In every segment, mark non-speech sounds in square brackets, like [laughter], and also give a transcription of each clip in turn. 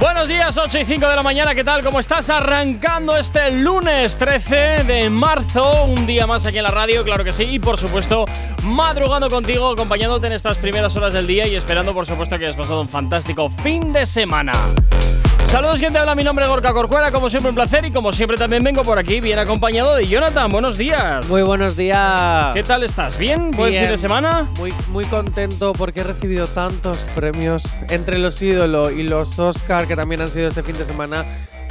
Buenos días, 8 y 5 de la mañana, ¿qué tal? ¿Cómo estás? Arrancando este lunes 13 de marzo, un día más aquí en la radio, claro que sí, y por supuesto, madrugando contigo, acompañándote en estas primeras horas del día y esperando, por supuesto, que hayas pasado un fantástico fin de semana. Saludos, gente. Habla mi nombre es Gorka Corcuera. Como siempre, un placer. Y como siempre, también vengo por aquí bien acompañado de Jonathan. Buenos días. Muy buenos días. ¿Qué tal estás? ¿Bien? ¿Buen Bien. fin de semana? Muy, muy contento porque he recibido tantos premios entre los ídolos y los Oscar que también han sido este fin de semana.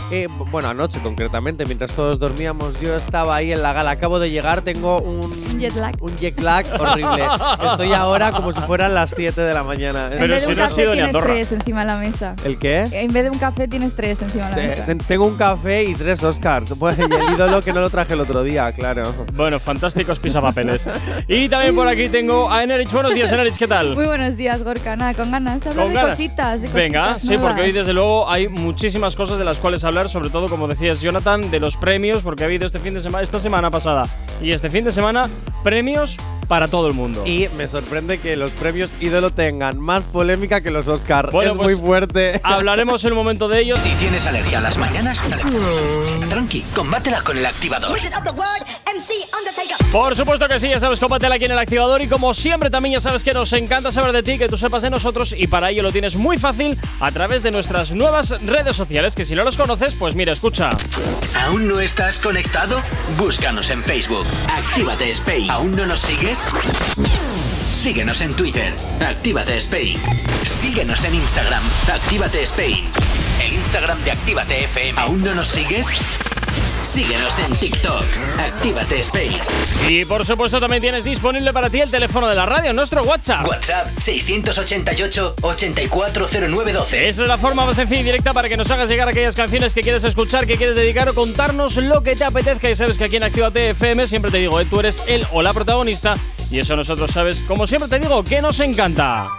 Eh, bueno, anoche concretamente, mientras todos dormíamos, yo estaba ahí en la gala. Acabo de llegar, tengo un, Un jet lag. un jet lag horrible. Estoy ahora como si fueran las 7 de la mañana. Pero en vez si de un no café ido ni a tienes tres encima de la mesa. ¿El qué? En vez de un café tienes tres encima de la mesa. Te- Tengo un café y tres Oscars. Bueno, y el ídolo que no lo traje el otro día, claro. Bueno, fantásticos pisapapeles. y también por aquí tengo a Enerich. Buenos días, Enerich, ¿qué tal? Muy buenos días, Gorka. Nada, con ganas de hablar Con de ganas. cositas, de Venga, cositas sí, porque hoy nuevas. desde luego hay muchísimas cosas de las cuales hablar, sobre todo como decías Jonathan, de los premios, porque ha habido este fin de semana, esta semana pasada y este fin de semana premios para todo el mundo. Y me sorprende que los premios ídolo tengan más polémica que los Oscar. Bueno, es pues, muy fuerte. Hablaremos en un momento de ellos. Si tienes alergia a las mañanas, tranqui, combátela con El Activador. Por supuesto que sí, ya sabes, cómpatela aquí en el activador y como siempre también ya sabes que nos encanta saber de ti, que tú sepas de nosotros y para ello lo tienes muy fácil a través de nuestras nuevas redes sociales, que si no los conoces, pues mira, escucha. ¿Aún no estás conectado? Búscanos en Facebook. Actívate Spain. ¿Aún no nos sigues? Síguenos en Twitter. Actívate Spain. Síguenos en Instagram. Actívate Spain. El Instagram de Actívate FM. ¿Aún no nos sigues? Síguenos en TikTok. Actívate Spain. Y por supuesto también tienes disponible para ti el teléfono de la radio, nuestro WhatsApp. WhatsApp 688-840912. Esa es la forma más sencilla y directa para que nos hagas llegar aquellas canciones que quieres escuchar, que quieres dedicar o contarnos lo que te apetezca. Y sabes que aquí en Actívate FM siempre te digo, eh, tú eres el o la protagonista. Y eso nosotros sabes, como siempre te digo, que nos encanta.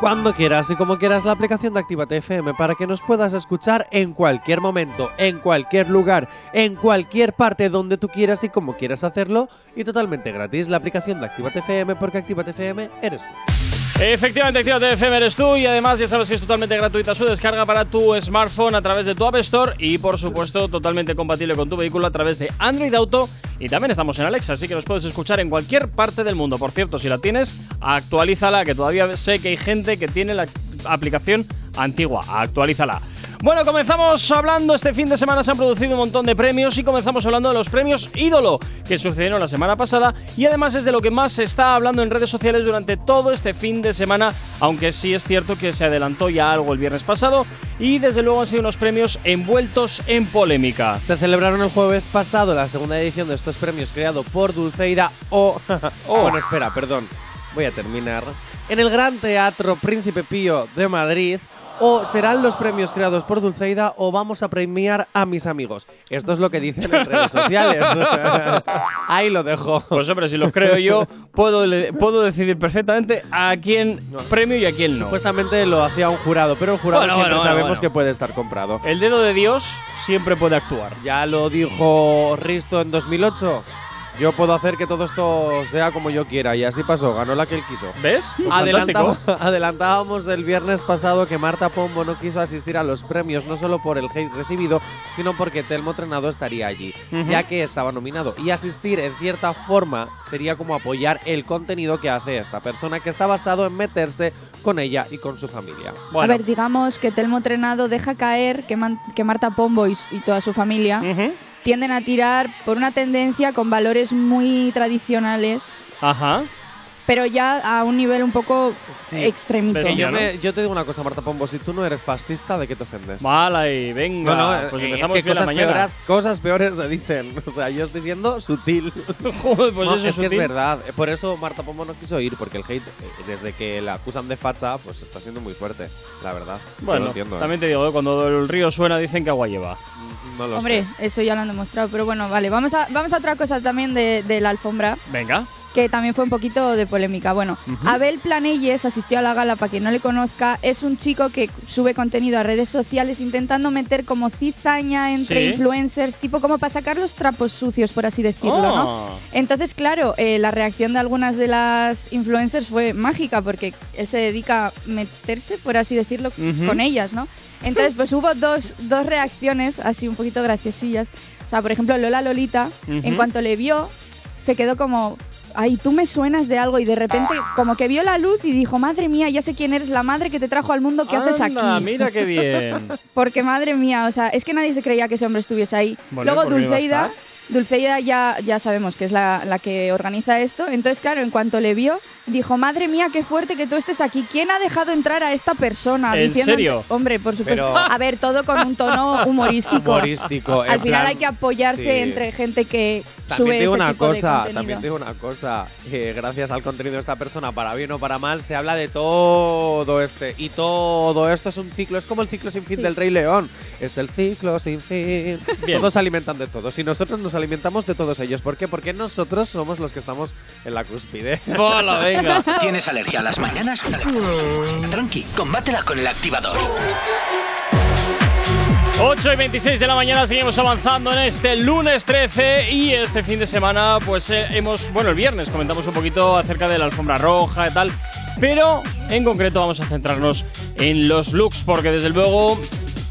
Cuando quieras y como quieras la aplicación de Actívate FM para que nos puedas escuchar en cualquier momento, en cualquier lugar, en cualquier parte donde tú quieras y como quieras hacerlo y totalmente gratis la aplicación de Actívate FM porque Actívate FM eres tú. Efectivamente, Actívate FM eres tú y además ya sabes que es totalmente gratuita su descarga para tu smartphone a través de tu App Store y por supuesto totalmente compatible con tu vehículo a través de Android Auto y también estamos en Alexa, así que nos puedes escuchar en cualquier parte del mundo. Por cierto, si la tienes, actualízala, que todavía sé que hay gente que tiene la aplicación antigua, actualízala. Bueno, comenzamos hablando, este fin de semana se han producido un montón de premios y comenzamos hablando de los premios ídolo que sucedieron la semana pasada y además es de lo que más se está hablando en redes sociales durante todo este fin de semana, aunque sí es cierto que se adelantó ya algo el viernes pasado y desde luego han sido unos premios envueltos en polémica. Se celebraron el jueves pasado la segunda edición de estos premios creado por Dulceida o... [laughs] Oh. Bueno, espera, perdón. Voy a terminar. En el Gran Teatro Príncipe Pío de Madrid. O serán los premios creados por Dulceida o vamos a premiar a mis amigos. Esto es lo que dicen en redes sociales. [laughs] Ahí lo dejo. Pues hombre, si lo creo yo, puedo, puedo decidir perfectamente a quién premio y a quién no. Supuestamente lo hacía un jurado, pero el jurado Bueno, siempre bueno, sabemos bueno. que puede estar comprado. El dedo de Dios siempre puede actuar. Ya lo dijo Risto en 2008. Yo puedo hacer que todo esto sea como yo quiera y así pasó, ganó la que él quiso. ¿Ves? Pues Adelantaba- [laughs] adelantábamos el viernes pasado que Marta Pombo no quiso asistir a los premios, no solo por el hate recibido, sino porque Telmo Trenado estaría allí, ya que estaba nominado. Y asistir, en cierta forma, sería como apoyar el contenido que hace esta persona, que está basado en meterse con ella y con su familia. Bueno. A ver, digamos que Telmo Trenado deja caer que, Man- que Marta Pombo y, toda su familia. Tienden a tirar por una tendencia con valores muy tradicionales, Ajá. Pero ya a un nivel un poco extremito. Bestia, Y yo, ¿no? me- yo te digo una cosa, Marta Pombo, si tú no eres fascista, ¿de qué te ofendes? Mala y venga. No, no, pues eh, empezamos es que la cosas mañana. peores, cosas peores se dicen. [laughs] O sea, yo estoy siendo sutil. [laughs] Joder, pues No, eso es que es sutil. verdad. Eh, Por eso Marta Pombo no quiso ir, porque el hate, eh, desde que la acusan de facha, pues está siendo muy fuerte, la verdad. Bueno, entiendo, ¿eh? también te digo, eh, cuando el río suena dicen que agua lleva. No lo Hombre, sé. eso ya lo han demostrado, pero bueno, vale, vamos a, vamos a otra cosa también de, de la alfombra. Venga. Que también fue un poquito de polémica. Bueno, Abel Planelles asistió a la gala, para quien no le conozca, es un chico que sube contenido a redes sociales intentando meter como cizaña entre Sí. influencers, tipo como para sacar los trapos sucios, por así decirlo, ¿no? Oh. Entonces, claro, eh, la reacción de algunas de las influencers fue mágica porque él se dedica a meterse, por así decirlo, con ellas, ¿no? Entonces, pues hubo dos, dos reacciones así un poquito graciosillas. O sea, por ejemplo, Lola Lolita, en cuanto le vio, se quedó como, ay, tú me suenas de algo y de repente como que vio la luz y dijo, madre mía, ya sé quién eres, la madre que te trajo al mundo, ¿qué haces aquí? mira qué bien. [laughs] Porque madre mía, o sea, es que nadie se creía que ese hombre estuviese ahí. Luego ¿por qué iba a Dulceida? Dulceida ya, ya sabemos que es la, la que organiza esto. Entonces, claro, en cuanto le vio, dijo, madre mía, qué fuerte que tú estés aquí. ¿Quién ha dejado entrar a esta persona? ¿En Diciendo- serio? Hombre, por supuesto. Pero- A ver, todo con un tono [laughs] humorístico. Humorístico. Al final plan, hay que apoyarse sí. entre gente que También sube digo este una tipo de cosa, contenido. también digo una cosa, que gracias al contenido de esta persona, para bien o para mal, se habla de todo este. Y todo esto es un ciclo, es como el ciclo sin fin Sí. del Rey León. Es el ciclo sin fin. Bien. Todos se alimentan de todos. Y nosotros nos alimentamos de todos ellos. ¿Por qué? Porque nosotros somos los que estamos en la cúspide. [laughs] Venga. [laughs] ¿Tienes alergia a las mañanas? Tranqui, combátela con el activador. 8 y 26 de la mañana seguimos avanzando en este lunes 13 y este fin de semana pues eh, hemos, bueno el viernes comentamos un poquito acerca de la alfombra roja y tal, pero en concreto vamos a centrarnos en los looks porque desde luego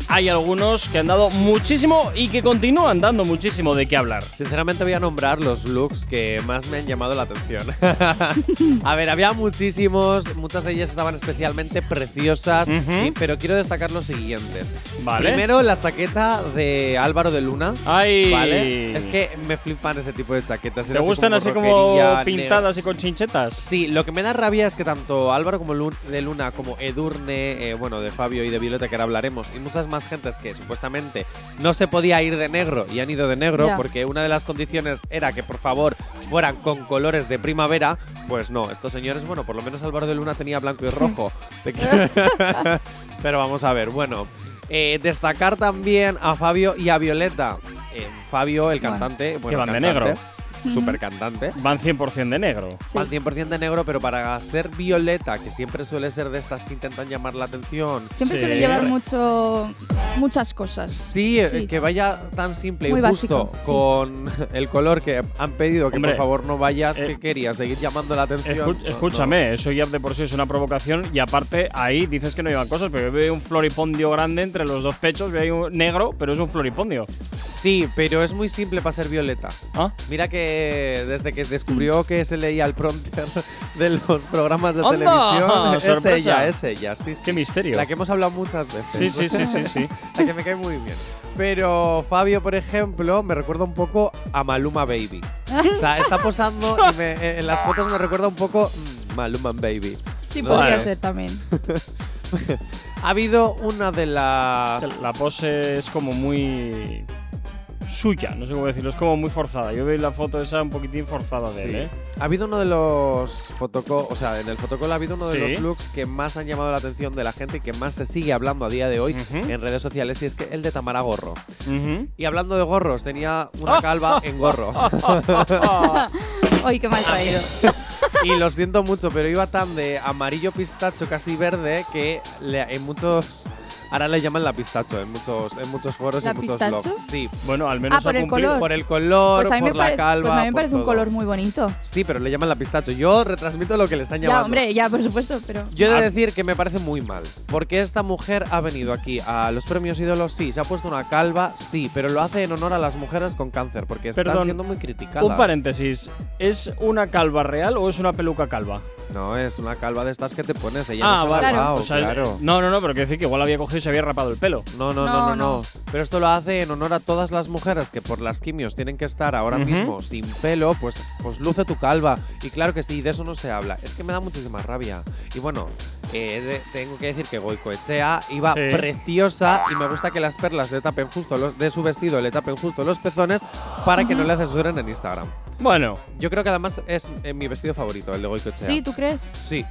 hay algunos que han dado muchísimo y que continúan dando muchísimo de qué hablar. Sinceramente voy a nombrar los looks que más me han llamado la atención. [laughs] a ver, había muchísimos, muchas de ellas estaban especialmente preciosas, y- pero quiero destacar los siguientes. Vale. Primero la chaqueta de Álvaro de Luna. Ay, ¿Vale? Es que me flipan ese tipo de chaquetas. ¿te Era gustan así como pintadas y con chinchetas? Sí, lo que me da rabia es que tanto Álvaro como Lu- de Luna, como Edurne, eh, bueno, de Fabio y de Violeta, que ahora hablaremos, y muchas más gentes que supuestamente no se podía ir de negro y han ido de negro porque una de las condiciones era que por favor fueran con colores de primavera, pues no, estos señores, bueno, por lo menos Álvaro de Luna tenía blanco y rojo. [laughs] [laughs] Pero vamos a ver, bueno. eh, destacar también a Fabio y a Violeta. Eh, Fabio, el cantante, bueno, Que van de Super cantante. Van 100% de negro. Sí. Van 100% de negro, pero para ser Violeta, que siempre suele ser de estas que intentan llamar la atención. Siempre Sí. suele llevar mucho, muchas cosas. Sí, eh, Sí. que vaya tan simple Muy y justo básico, sí. con [laughs] el color que han pedido que Hombre, por favor no vayas, eh, que querías seguir llamando la atención. Escu- No, escúchame, eso ya de por sí es una provocación y aparte ahí dices que no llevan cosas, pero yo veo un floripondio grande entre los dos pechos, veo ahí un negro, pero es un floripondio. Sí, pero es muy simple para ser Violeta. ¿Ah? Mira que desde que descubrió que se leía el prompter [laughs] de los programas de ¡Anda! televisión, es ¡Sorpresa! ella, es ella, sí, sí. Qué misterio. La que hemos hablado muchas veces. Sí, sí, sí, sí, sí. [laughs] La que me cae muy bien. Pero Fabio, por ejemplo, me recuerda un poco a Maluma Baby. O sea, está posando y me- en las fotos me recuerda un poco mm, Maluma Baby. Sí, No, podría Vale. ser también. [laughs] Ha habido una de las. La pose es como muy suya, no sé cómo decirlo, es como muy forzada. Yo veo la foto esa un poquitín forzada de Sí. él, ¿eh? Ha habido uno de los fotocall, o sea, en el fotocall ha habido uno de Sí. los looks que más han llamado la atención de la gente y que más se sigue hablando a día de hoy en redes sociales y es que el de Tamara Gorro. Y hablando de gorros, tenía una [laughs] calva en gorro. [laughs] Ay, qué mal traído. [laughs] y lo siento mucho, pero iba tan de amarillo pistacho, casi verde, que le- en muchos. Ahora le llaman la pistacho en muchos, en muchos foros ¿La y muchos pistacho? blogs. Sí, Bueno, al menos Ah, por ha el cumplido. color. por el color, Pues a mí me, por la pare- calva. pues a mí me por parece un todo. color muy bonito. Sí, pero le llaman la pistacho. Yo retransmito lo que le están llamando. Ya, hombre, ya, por supuesto, pero. Yo he de Ah. decir que me parece muy mal. Porque esta mujer ha venido aquí a los premios ídolos, sí. Se ha puesto una calva, sí. Pero lo hace en honor a las mujeres con cáncer. Porque están Perdón, siendo muy criticadas. Un paréntesis, ¿es una calva real o es una peluca calva? No, es una calva de estas que te pones. Ella ah, no se ha vale. rapado, O sea, claro. No, no, no, pero quiero decir que igual había cogido se había rapado el pelo. No, no, no, No, no. Pero esto lo hace en honor a todas las mujeres que por las quimios tienen que estar ahora mismo sin pelo, pues, pues luce tu calva. Y claro que sí, de eso no se habla. Es que me da muchísima rabia. Y bueno, eh, de- tengo que decir que Goicoechea iba Sí. preciosa y me gusta que las perlas le tapen justo los, de su vestido, le tapen justo los pezones para que no le censuren en Instagram. Bueno, Yo creo que además es eh, mi vestido favorito, el de Goicoechea. Sí, ¿tú crees? Sí.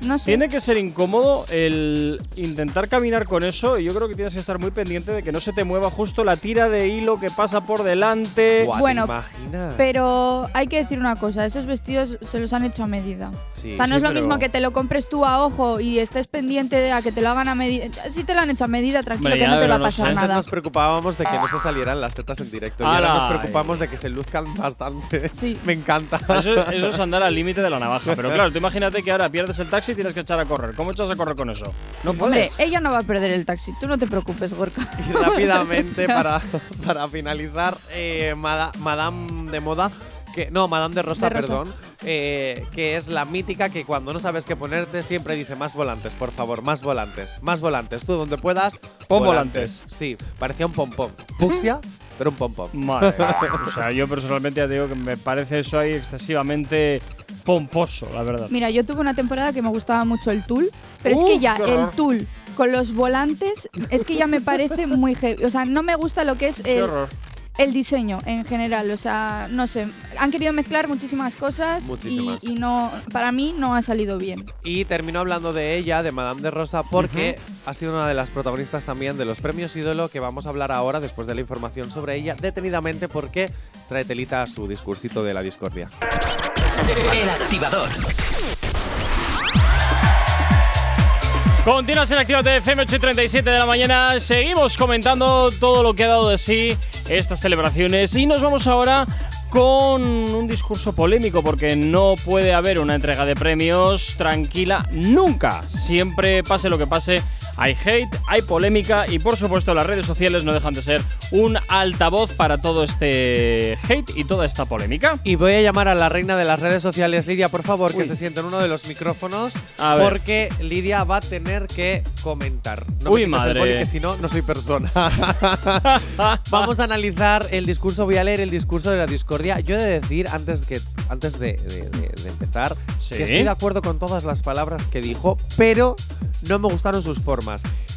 No sé. Tiene que ser incómodo el intentar caminar con eso y yo creo que tienes que estar muy pendiente de que no se te mueva justo la tira de hilo que pasa por delante. Buah, ¿te Bueno, imaginas? Pero hay que decir una cosa, esos vestidos se los han hecho a medida. Sí, o sea, no sí, es lo pero- mismo que te lo compres tú a ojo y estés pendiente de a que te lo hagan a medida. Si te lo han hecho a medida, tranquilo Hombre, que no te va a pasar Antes nada. nos preocupábamos de que no se salieran las tetas en directo. Y ahora nos preocupamos de que se luzcan bastante. Sí. [laughs] Me encanta. Eso, eso es andar al límite de la navaja. Pero claro, tú imagínate que ahora pierdes el taxi y tienes que echar a correr. ¿Cómo echas a correr con eso? No Hombre, puedes. ella no va a perder el taxi, tú no te preocupes, Gorka. [laughs] Y rápidamente, [laughs] para, para finalizar, eh, Mada- Madame de Moda. Que, no, Madame de Rosa, De Rosa. perdón. eh, que es la mítica que cuando no sabes qué ponerte siempre dice más volantes, por favor, más volantes, más volantes. Tú donde puedas. Pon volantes. Sí, parecía un pompón. Fucsia, pero un mía. [laughs] O sea, yo personalmente ya te digo que me parece eso ahí excesivamente pomposo, la verdad. Mira, yo tuve una temporada que me gustaba mucho el tul, pero es Uh, que ya el tul con los volantes es que ya me parece muy heavy. O sea, no me gusta lo que es Qué el, horror. El diseño en general. O sea, no sé, han querido mezclar muchísimas cosas y- Muchísimas. Y, no, para mí no ha salido bien. Y terminó hablando de ella, de Madame de Rosa, porque ha sido una de las protagonistas también de los premios ídolo que vamos a hablar ahora, después de la información sobre ella, detenidamente, porque trae telita a su discursito de la discordia. El activador. Continuas en Actívate FM 8 y 37 de la mañana. Seguimos comentando todo lo que ha dado de sí estas celebraciones y nos vamos ahora con un discurso polémico porque no puede haber una entrega de premios tranquila nunca. Siempre pase lo que pase, hay hate, hay polémica y por supuesto las redes sociales no dejan de ser un altavoz para todo este hate y toda esta polémica. Y voy a llamar a la reina de las redes sociales, Lidia, por favor, Uy. que se siente en uno de los micrófonos, A ver. porque Lidia va a tener que comentar. No Uy, madre. boli, que si no, no soy persona. [laughs] Vamos a analizar el discurso, voy a leer el discurso de la discordia. Yo he de decir, antes, que, antes de, de- de- de empezar, Sí. que estoy de acuerdo con todas las palabras que dijo, pero no me gustaron sus formas.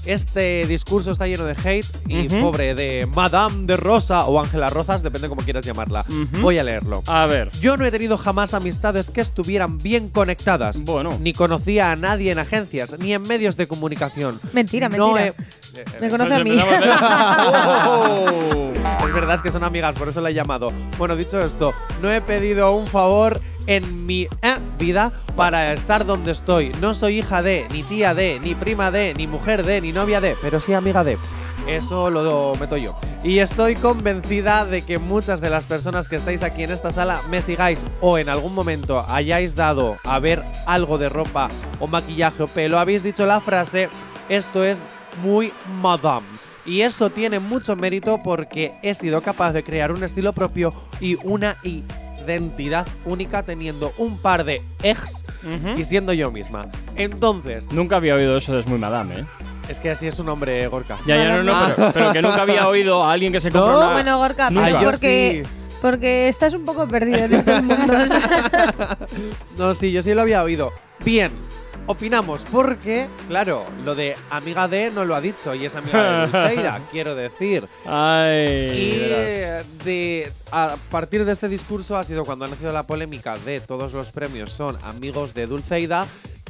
Este discurso está lleno de hate y pobre de Madame de Rosa o Ángela Rozas, depende como quieras llamarla. Voy a leerlo. A ver. Yo no he tenido jamás amistades que estuvieran bien conectadas. Bueno. Ni conocía a nadie en agencias, ni en medios de comunicación. Mentira, No mentira. he- Me conoce a mí. Oh. [laughs] [laughs] Es verdad es que son amigas, por eso la he llamado. Bueno, dicho esto, no he pedido un favor en mi eh, vida para estar donde estoy. No soy hija de, ni tía de, ni prima de, ni mujer de, ni novia de, pero sí amiga de. Eso lo meto yo. Y estoy convencida de que muchas de las personas que estáis aquí en esta sala me sigáis o en algún momento hayáis dado a ver algo de ropa o maquillaje o pelo. Habéis dicho la frase, esto es muy madame. Y eso tiene mucho mérito porque he sido capaz de crear un estilo propio y una identidad única teniendo un par de ex Ujú. y siendo yo misma. Entonces, Nunca había oído eso de Es muy madame, ¿eh? es que así es un nombre Gorka. Ya, ya, no, no, pero, pero que nunca había oído a alguien que se compra No. una- Bueno, Gorka, pero porque, sí. porque estás un poco perdido en este mundo. [laughs] No, sí, yo sí lo había oído. Bien, opinamos porque, claro, lo de amiga de no lo ha dicho y es amiga de [laughs] Dulceida, quiero decir. Ay, Y verás. de, a partir de este discurso ha sido cuando ha nacido la polémica de todos los premios son amigos de Dulceida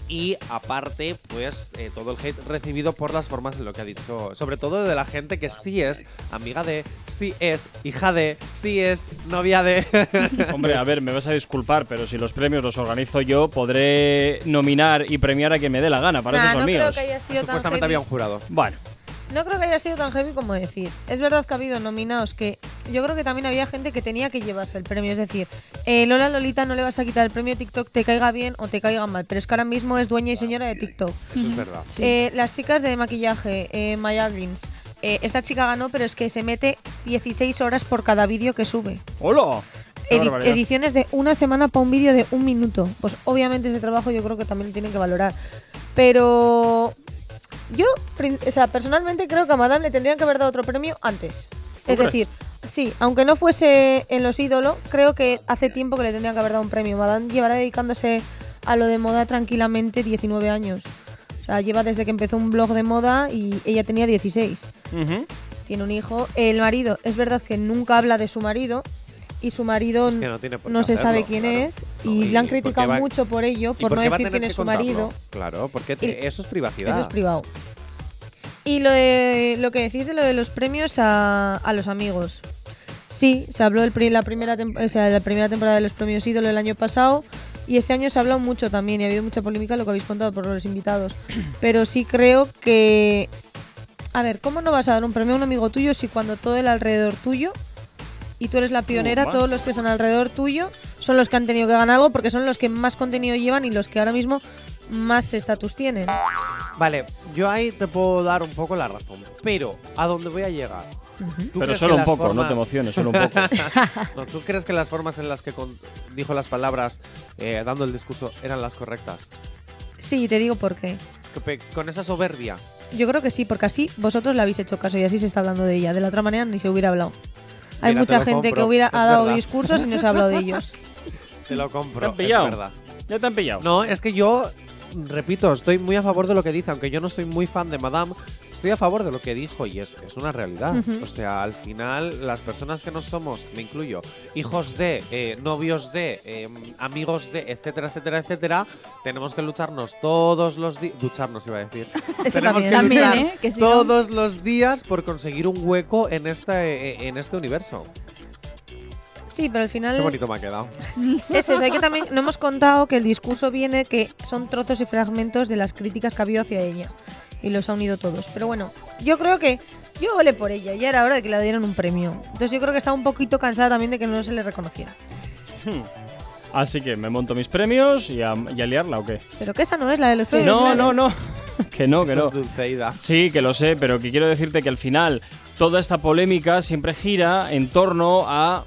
y aparte pues eh, todo el hate recibido por las formas en lo que ha dicho, sobre todo de la gente que sí es amiga de, sí es hija de, sí es novia de. [laughs] Hombre, a ver, me vas a disculpar, pero si los premios los organizo yo, podré nominar y premiar a quien me dé la gana. Para Nah, eso son no creo míos. que haya sido tan Supuestamente había un jurado. Bueno, No creo que haya sido tan heavy como decís. Es verdad que ha habido nominados que yo creo que también había gente que tenía que llevarse el premio. Es decir, eh, Lola Lolita no le vas a quitar el premio TikTok, te caiga bien o te caiga mal. Pero es que ahora mismo es dueña y señora de TikTok. Eso es verdad. Eh, las chicas de maquillaje, eh, Maya. Eh, esta chica ganó, pero es que se mete 16 horas por cada vídeo que sube. ¡hola! Edi- ediciones de una semana para un vídeo de un minuto. Pues obviamente ese trabajo yo creo que también lo tienen que valorar. Pero yo, o sea, personalmente creo que a Madame le tendrían que haber dado otro premio antes. ¿Tú Es decir, sí, aunque no fuese en los ídolos, creo que hace tiempo que le tendrían que haber dado un premio. Madame llevará dedicándose a lo de moda tranquilamente 19 años. O sea, lleva desde que empezó un blog de moda y ella tenía 16 Ujú. tiene un hijo. El marido, es verdad que nunca habla de su marido y su marido Es que no se hacerlo, sabe quién claro. es y y le han criticado va- mucho por ello, ¿Y por no decir quién es su contarlo? marido. Claro, porque te- eso es privacidad. Eso es privado. Y lo, de, lo que decís de lo de los premios a, a los amigos. Sí, se habló del pri- la, primera o sea, la primera temporada de los premios ídolo el año pasado y este año se ha hablado mucho también y ha habido mucha polémica lo que habéis contado por los invitados. [clears throat] Pero sí creo que... A ver, ¿cómo no vas a dar un premio a un amigo tuyo si cuando todo el alrededor tuyo y tú eres la pionera, todos los que están alrededor tuyo son los que han tenido que ganar algo porque son los que más contenido llevan y los que ahora mismo más estatus tienen? Vale, yo ahí te puedo dar un poco la razón. Pero, ¿a dónde voy a llegar? ¿Tú Pero solo un poco, no te emociones, solo un poco. [laughs] No, ¿Tú crees que las formas en las que con- dijo las palabras eh, dando el discurso eran las correctas? Sí, te digo por qué. Con esa soberbia. Yo creo que sí, porque así vosotros le habéis hecho caso y así se está hablando de ella. De la otra manera ni se hubiera hablado. Hay Mira, mucha gente que hubiera es ha dado verdad. discursos y no se ha hablado de ellos. Te lo ¿Te compro, han es pillado? verdad. Ya te han pillado. No, es que yo, repito, estoy muy a favor de lo que dice, aunque yo no soy muy fan de Madame, estoy a favor de lo que dijo y es, es una realidad. O sea, al final, las personas que no somos, me incluyo, hijos de, eh, novios de, eh, amigos de, etcétera, etcétera, etcétera, tenemos que lucharnos todos los días. Ducharnos, iba a decir. [laughs] Eso tenemos también. que También, luchar ¿eh? Que si no- todos los días por conseguir un hueco en este, en este universo. Sí, pero al Qué final bonito me ha quedado. [laughs] es eso. Hay que también no hemos contado que el discurso viene que son trozos y fragmentos de las críticas que ha habido hacia ella y los ha unido todos. Pero bueno, yo creo que yo volé por ella. Ya era hora de que le dieran un premio. Entonces yo creo que está un poquito cansada también de que no se le reconociera. Así que me monto mis premios y a, y a liarla o qué. Pero que esa no es la de los premios. No, no, no. [laughs] que no, que Eso no. es Dulceida. Sí, que lo sé, pero que quiero decirte que al final toda esta polémica siempre gira en torno a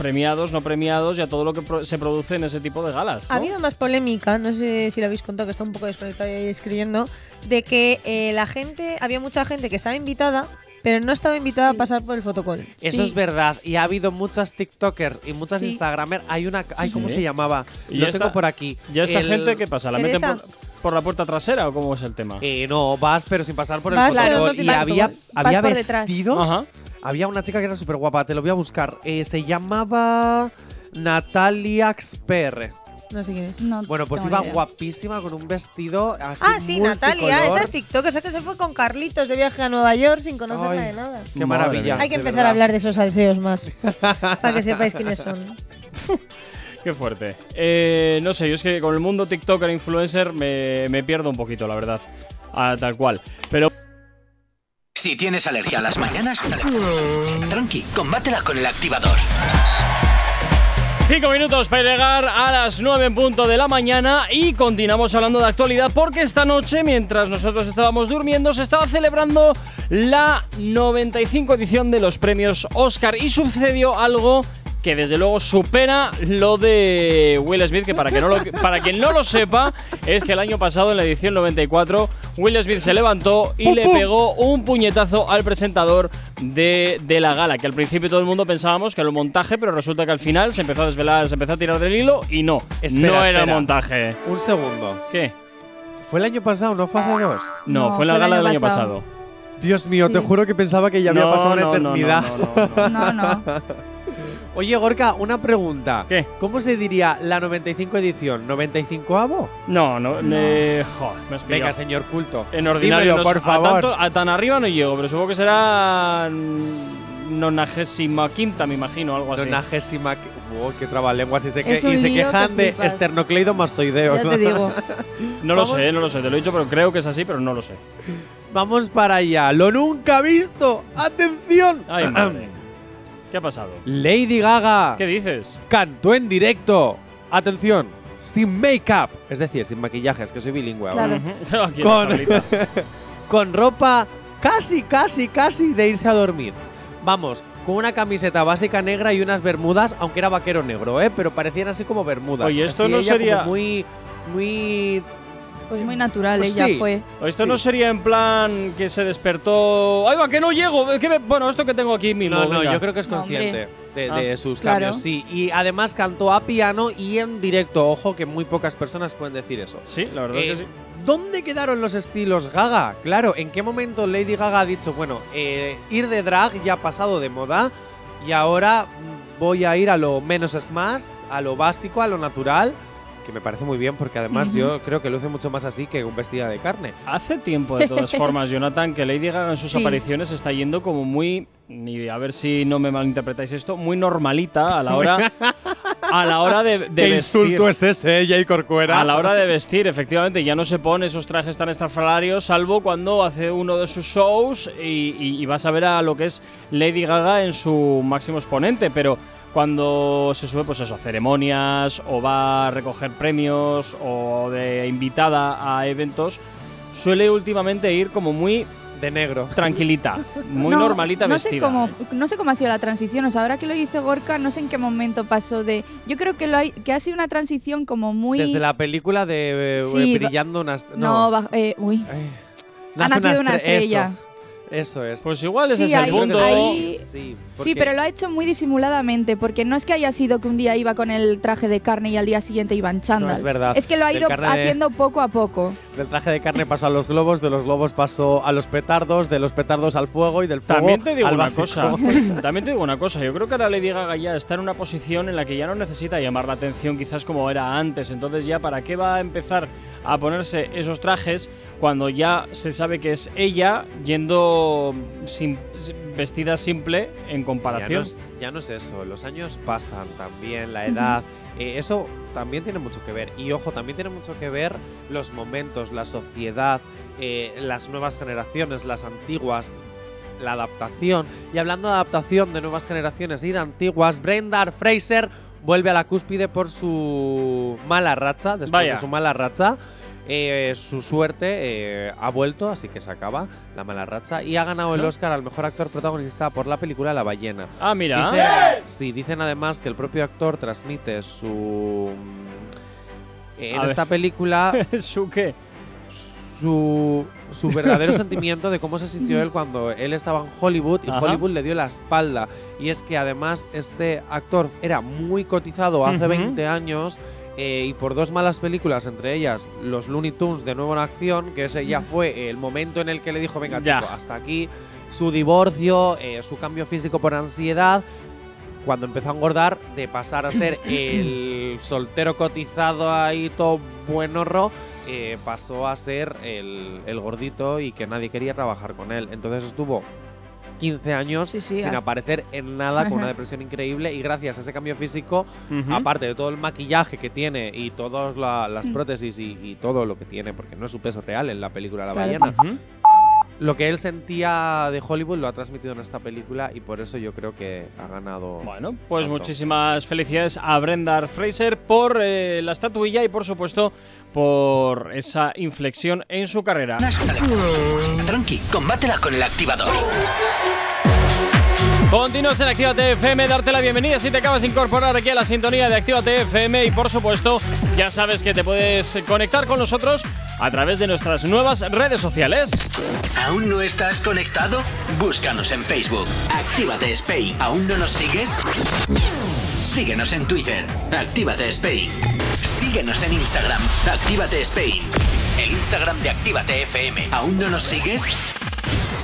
premiados, no premiados y a todo lo que pro- se produce en ese tipo de galas. ¿no? Ha habido más polémica, no sé si lo habéis contado, que está un poco desconectado ahí escribiendo, de que eh, la gente, había mucha gente que estaba invitada, pero no estaba invitada a pasar por el fotocall. Eso Sí. es verdad. Y ha habido muchas TikTokers y muchas Sí. Instagramers. Hay una. Ay, ¿Cómo Sí. se llamaba? Y Lo ya tengo está- por aquí. ¿Ya esta El- gente qué pasa? ¿La meten por, por la puerta trasera o cómo es el tema? Eh, no, vas, pero sin pasar por el Vas, fotocall. pero no y había, había vestidos. Había una chica que era súper guapa. Te lo voy a buscar. Eh, se llamaba. Natalia XPR. No sé quién es. No Bueno, pues tengo iba ni idea. guapísima con un vestido así. Ah, sí, Natalia, multicolor. esa es TikTok, esa que se fue con Carlitos de viaje a Nueva York sin conocerla Ay. de nada. Qué Madre maravilla. mía. Hay que de empezar verdad. a hablar de esos salseos más, [laughs] para que sepáis quiénes son. [laughs] Qué fuerte. Eh, no sé, yo es que con el mundo TikToker influencer me, me pierdo un poquito, la verdad. Ah, tal cual. Pero Si tienes alergia a las mañanas, tranqui, combátela con el activador. Cinco minutos para llegar a las 9 en punto de la mañana y continuamos hablando de actualidad porque esta noche, mientras nosotros estábamos durmiendo, se estaba celebrando la 95 edición de los premios Oscar y sucedió algo que desde luego supera lo de Will Smith, que para, que no lo, para quien no lo sepa, es que el año pasado, en la edición 94, Will Smith se levantó y le pegó un puñetazo al presentador de, de la gala, que al principio todo el mundo pensábamos que era un montaje, pero resulta que al final se empezó a desvelar, se empezó a tirar del hilo y no, Espera, no era espera. montaje. Un segundo. ¿Qué? ¿Fue el año pasado? ¿No fue hace dos? No, No, fue en la fue el gala año del año pasado. pasado. Dios mío, te juro que pensaba que ya había No, pasado una no, no, no, eternidad. no, no, no. [laughs] Oye, Gorka, una pregunta. ¿Qué? ¿Cómo se diría la 95 edición? ¿95avo? No, no, eh, joder, me has Venga, señor culto. En ordinario, Dímelo, no por sé, favor. A, tanto- a tan arriba no llego, pero supongo que será mm, nonagésima quinta, me imagino, algo así. Nonagésima. Oh, qué trabalenguas. Y se, que- Es un y se lío quejan que de esternocleidomastoideos. Ya te digo. [laughs] No lo sé, no lo sé, te lo he dicho, pero creo que es así, pero no lo sé. Vamos para allá. Lo nunca visto. ¡Atención! Ay, madre. ¿Qué ha pasado? Lady Gaga ¿Qué dices? cantó en directo. Atención. Sin make-up. Es decir, sin maquillajes, que soy bilingüe ahora. Claro. [laughs] La Con- [laughs] con ropa casi, casi, casi de irse a dormir. Vamos, con una camiseta básica negra y unas bermudas, aunque era vaquero negro, ¿eh? Pero parecían así como bermudas. Oye, esto Así no ella como sería- muy, muy. Pues muy natural, Pues ella sí. fue. ¿O Esto Sí. no sería en plan que se despertó. ¡Ay, va, que no llego! ¿Qué me- Bueno, esto que tengo aquí mismo. No, no, venga. yo creo que es No, consciente de, Ah, de sus claro. cambios, sí. Y además cantó a piano y en directo. Ojo, que muy pocas personas pueden decir eso. Sí, la verdad Eh, es que sí. ¿Dónde quedaron los estilos Gaga? Claro, ¿en qué momento Lady Gaga ha dicho, bueno, eh, ir de drag ya ha pasado de moda y ahora voy a ir a lo menos es más, a lo básico, a lo natural, que me parece muy bien porque además yo creo que luce mucho más así que un vestida de carne. Hace tiempo, de todas [laughs] formas, Jonathan, que Lady Gaga en sus Sí. apariciones está yendo como muy. Y a ver si no me malinterpretáis esto, muy normalita a la hora. [laughs] a la hora de, de vestir. es ese, Jay Corcuera? A la hora de vestir, efectivamente, ya no se pone esos trajes tan estrafalarios, salvo cuando hace uno de sus shows y, y- y vas a ver a lo que es Lady Gaga en su máximo exponente, pero cuando se sube, pues eso, a ceremonias o va a recoger premios o de invitada a eventos, suele últimamente ir como muy De negro. tranquilita, [laughs] muy No, normalita no vestida. Sé cómo, no sé cómo ha sido la transición. O sea, ahora que lo dice Gorka, no sé en qué momento pasó de. Yo creo que, lo hay, que ha sido una transición como muy. Desde la película de eh, Sí, Brillando unas. No, eh, uy. Ay, Ha nacido una estre- estrella. Eso, eso es. Pues igual ese Sí, es el punto. ahí- Sí, pero lo ha hecho muy disimuladamente, porque no es que haya sido que un día iba con el traje de carne y al día siguiente iba en chándal. No, es verdad. Es que lo ha ido de- haciendo poco a poco. Del traje de carne pasó a los globos, de los globos pasó a los petardos, de los petardos al fuego y del fuego También te digo al una básico. cosa. [laughs] También te digo una cosa. Yo creo que ahora Lady Gaga ya está en una posición en la que ya no necesita llamar la atención, quizás como era antes. Entonces ya para qué va a empezar a ponerse esos trajes cuando ya se sabe que es ella yendo sim- vestida simple en Ya no, comparación. es, ya no es eso, los años pasan también, la edad, eh, eso también tiene mucho que ver. Y ojo, también tiene mucho que ver los momentos, la sociedad, eh, las nuevas generaciones, las antiguas, la adaptación. Y hablando de adaptación de nuevas generaciones y de antiguas, Brenda Fraser vuelve a la cúspide por su mala racha, después Vaya. de su mala racha. Eh, su suerte eh, ha vuelto, así que se acaba la mala racha y ha ganado el. Oscar al mejor actor protagonista por la película La ballena. Ah, mira. Dicen- sí, dicen además que el propio actor transmite su. mm, En A esta película, [laughs] ¿Su qué? su, su verdadero sentimiento de cómo se sintió él cuando él estaba en Hollywood y Ajá. Hollywood le dio la espalda. Y es que además este actor era muy cotizado hace Ujú. 20 años. eh, y por dos malas películas, entre ellas los Looney Tunes de nuevo en acción, que ese ya fue el momento en el que le dijo, venga Ya. chico, hasta aquí, su divorcio, eh, su cambio físico por ansiedad, cuando empezó a engordar, de pasar a ser [clears throat] el soltero cotizado ahí todo buenorro, eh, pasó a ser el, el gordito y que nadie quería trabajar con él. Entonces estuvo 15 años Sí, sí, sin hasta- aparecer en nada, con una depresión increíble y gracias a ese cambio físico, aparte de todo el maquillaje que tiene y todas la- las Mm. prótesis y, y todo lo que tiene, porque no es su peso real en la película La Claro. ballena. Lo que él sentía de Hollywood lo ha transmitido en esta película y por eso yo creo que ha ganado. Bueno, pues tanto. muchísimas felicidades a Brenda Fraser por eh, la estatuilla y por supuesto por esa inflexión en su carrera. Tranqui, combátela con el activador. Continúas en Actívate FM, darte la bienvenida si te acabas de incorporar aquí a la sintonía de Actívate FM y por supuesto ya sabes que te puedes conectar con nosotros a través de nuestras nuevas redes sociales. ¿Aún no estás conectado? Búscanos en Facebook. Actívate Spain. ¿Aún no nos sigues? Síguenos en Twitter. Actívate Spain. Síguenos en Instagram. Actívate Spain. El Instagram de Actívate FM. ¿Aún no nos sigues?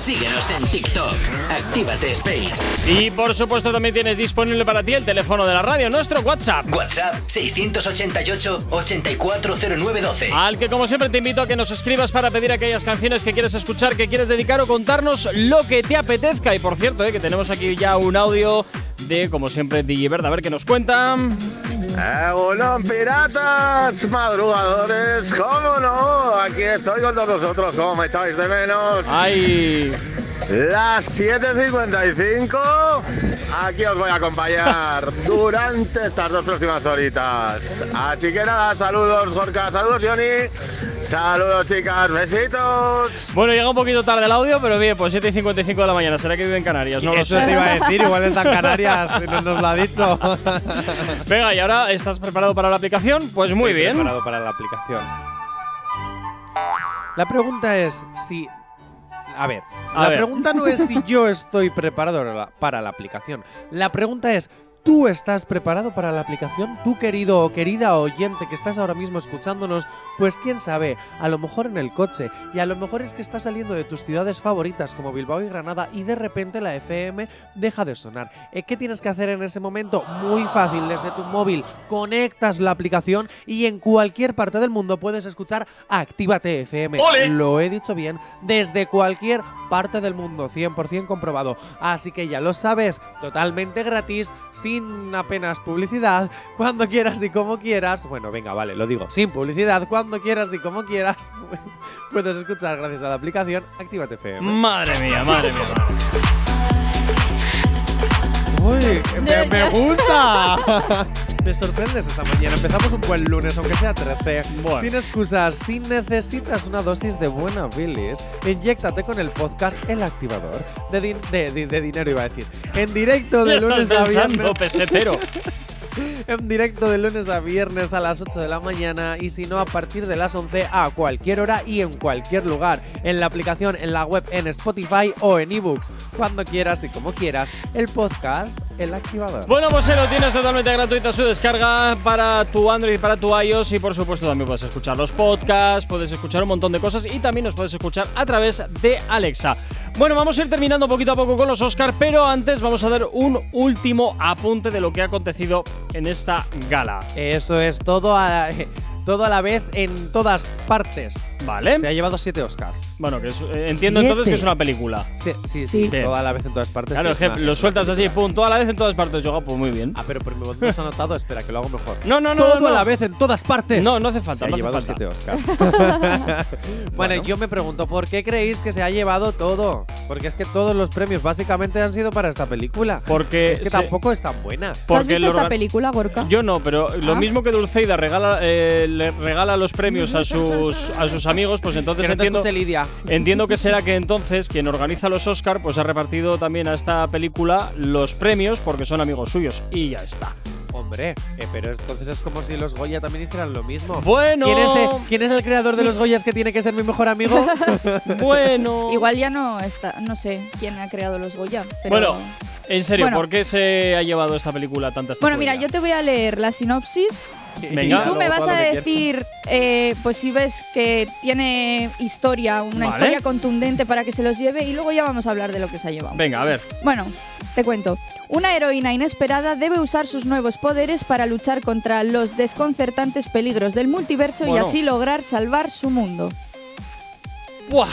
Síguenos en TikTok. Actívate Spain. Y por supuesto también tienes disponible para ti el teléfono de la radio, nuestro WhatsApp. WhatsApp 688-840912. Al que como siempre te invito a que nos escribas para pedir aquellas canciones que quieres escuchar, que quieres dedicar o contarnos lo que te apetezca. Y por cierto, eh, que tenemos aquí ya un audio de, como siempre, DJ Verde. A ver qué nos cuentan. ¡Hola, piratas! Madrugadores, ¿cómo no? Aquí estoy con todos vosotros, ¿cómo me echáis de menos? ¡Ay! Las 7.55, aquí os voy a acompañar [laughs] durante estas dos próximas horitas. Así que nada, saludos Gorka, saludos Johnny, saludos chicas, besitos. Bueno, llega un poquito tarde el audio, pero bien, pues 7 y 55 de la mañana. ¿Será que vive en Canarias? No lo Eso sé. te iba a decir, igual está en Canarias, y [laughs] no nos lo ha dicho. Venga, y ahora, ¿estás preparado para la aplicación? Pues muy bien. preparado para la aplicación. La pregunta es si. A ver, A la ver. pregunta no es si yo estoy preparado para la, para la aplicación. La pregunta es: ¿Tú estás preparado para la aplicación? ¿Tú querido o querida oyente que estás ahora mismo escuchándonos? Pues quién sabe, a lo mejor en el coche y a lo mejor es que estás saliendo de tus ciudades favoritas como Bilbao y Granada y de repente la FM deja de sonar. Eh, ¿Qué tienes que hacer en ese momento? Muy fácil, desde tu móvil conectas la aplicación y en cualquier parte del mundo puedes escuchar Actívate FM. Lo he dicho bien, desde cualquier parte del mundo, 100% comprobado. Así que ya lo sabes, totalmente gratis, sin apenas publicidad, cuando quieras y como quieras. Bueno, venga, vale, lo digo, sin publicidad, cuando quieras y como quieras. [laughs] puedes escuchar gracias a la aplicación Actívate FM. Madre mía. madre mía. Uy, me, me gusta. [laughs] Me sorprendes esta mañana. Empezamos un buen lunes, aunque sea 13. Bueno. Sin excusas, si necesitas una dosis de buena bilis, inyéctate con el podcast El Activador. De, din- de, de- de dinero iba a decir. En directo de estás lunes a pensando, viernes. pesetero. [laughs] [laughs] En directo de lunes a viernes a las 8 de la mañana y si no a partir de las 11 a cualquier hora y en cualquier lugar. En la aplicación, en la web, en Spotify o en ebooks. Cuando quieras y como quieras. El podcast El Activador. Bueno, pues lo tienes totalmente gratuita su descarga para tu Android, para tu iOS y por supuesto también puedes escuchar los podcasts, puedes escuchar un montón de cosas y también nos puedes escuchar a través de Alexa. Bueno, vamos a ir terminando poquito a poco con los Oscar, pero antes vamos a dar un último apunte de lo que ha acontecido en esta gala. Eso es todo todo a la vez en todas partes. ¿Vale? Se ha llevado siete Oscars. Bueno, que es- eh, entiendo Siete. entonces que es una película. Sí, sí, Sí. sí, toda a la vez en todas partes. Claro, sí, es que es una- lo es una sueltas así, película. pum, toda la vez en todas partes. Yo, pues muy bien. Ah, pero por mi voz no se ha notado. Espera, que lo hago mejor. No, no, no. todo no, a la vez en todas partes. No, no hace Se falta, ha no hace llevado falta. siete Oscars. [laughs] [laughs] bueno, Bueno. yo me pregunto, ¿por qué creéis que se ha llevado todo? Porque es que todos los premios básicamente han sido para esta película. Porque es que se- tampoco es tan buena. ¿Tú has porque visto lo esta película, Gorka? Yo no, pero lo Ah. mismo que Dulceida regala, eh, le regala los premios a sus, a sus amigos, pues entonces Que no te entiendo, Lidia. entiendo que será que entonces quien organiza los Oscar pues ha repartido también a esta película los premios porque son amigos suyos y ya está. Hombre, eh, pero entonces es como si los Goya también hicieran lo mismo. Bueno, ¿Quién es, el, quién es el creador de los Goyas que tiene que ser mi mejor amigo? [laughs] bueno. Igual ya no está, no sé quién ha creado los Goya. Pero Bueno, en serio, Bueno. ¿por qué se ha llevado esta película tantas Bueno, mira, yo te voy a leer la sinopsis Venga. y tú me vas a decir, eh, pues si ves que tiene historia, una Vale. historia contundente para que se los lleve y luego ya vamos a hablar de lo que se ha llevado. Venga, a ver. Bueno, te cuento. Una heroína inesperada debe usar sus nuevos poderes para luchar contra los desconcertantes peligros del multiverso Bueno. y así lograr salvar su mundo. ¡Buah!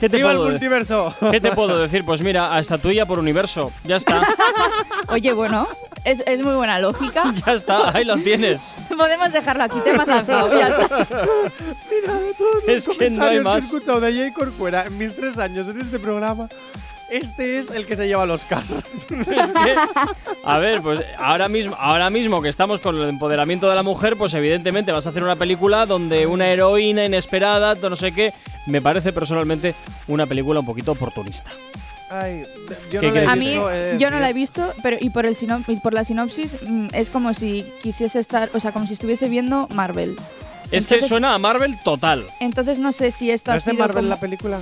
¿Qué te, ¡Viva el puedo decir? multiverso! ¿Qué te puedo [laughs] decir? Pues mira, a estatuilla por universo. Ya está. [laughs] Oye, bueno, es, es muy buena lógica. [laughs] ya está, ahí lo tienes. [laughs] Podemos dejarlo aquí, te he zanjado. [laughs] Mira, de todos los Es que no hay más. he escuchado de Jay Corcuera en mis tres años en este programa, este es el que se lleva los carros. Es que, a ver, pues ahora mismo, ahora mismo que estamos con el empoderamiento de la mujer, pues evidentemente vas a hacer una película donde una heroína inesperada, no sé qué, me parece personalmente una película un poquito oportunista. Ay, yo ¿Qué no la he crees? A mí, eh, yo no la he visto, pero y por, el sino- y por la sinopsis mm, es como si quisiese estar, o sea, como si estuviese viendo Marvel. Es que Entonces- suena a Marvel total. Entonces no sé si esto ¿No ha es de sido Marvel como- la película?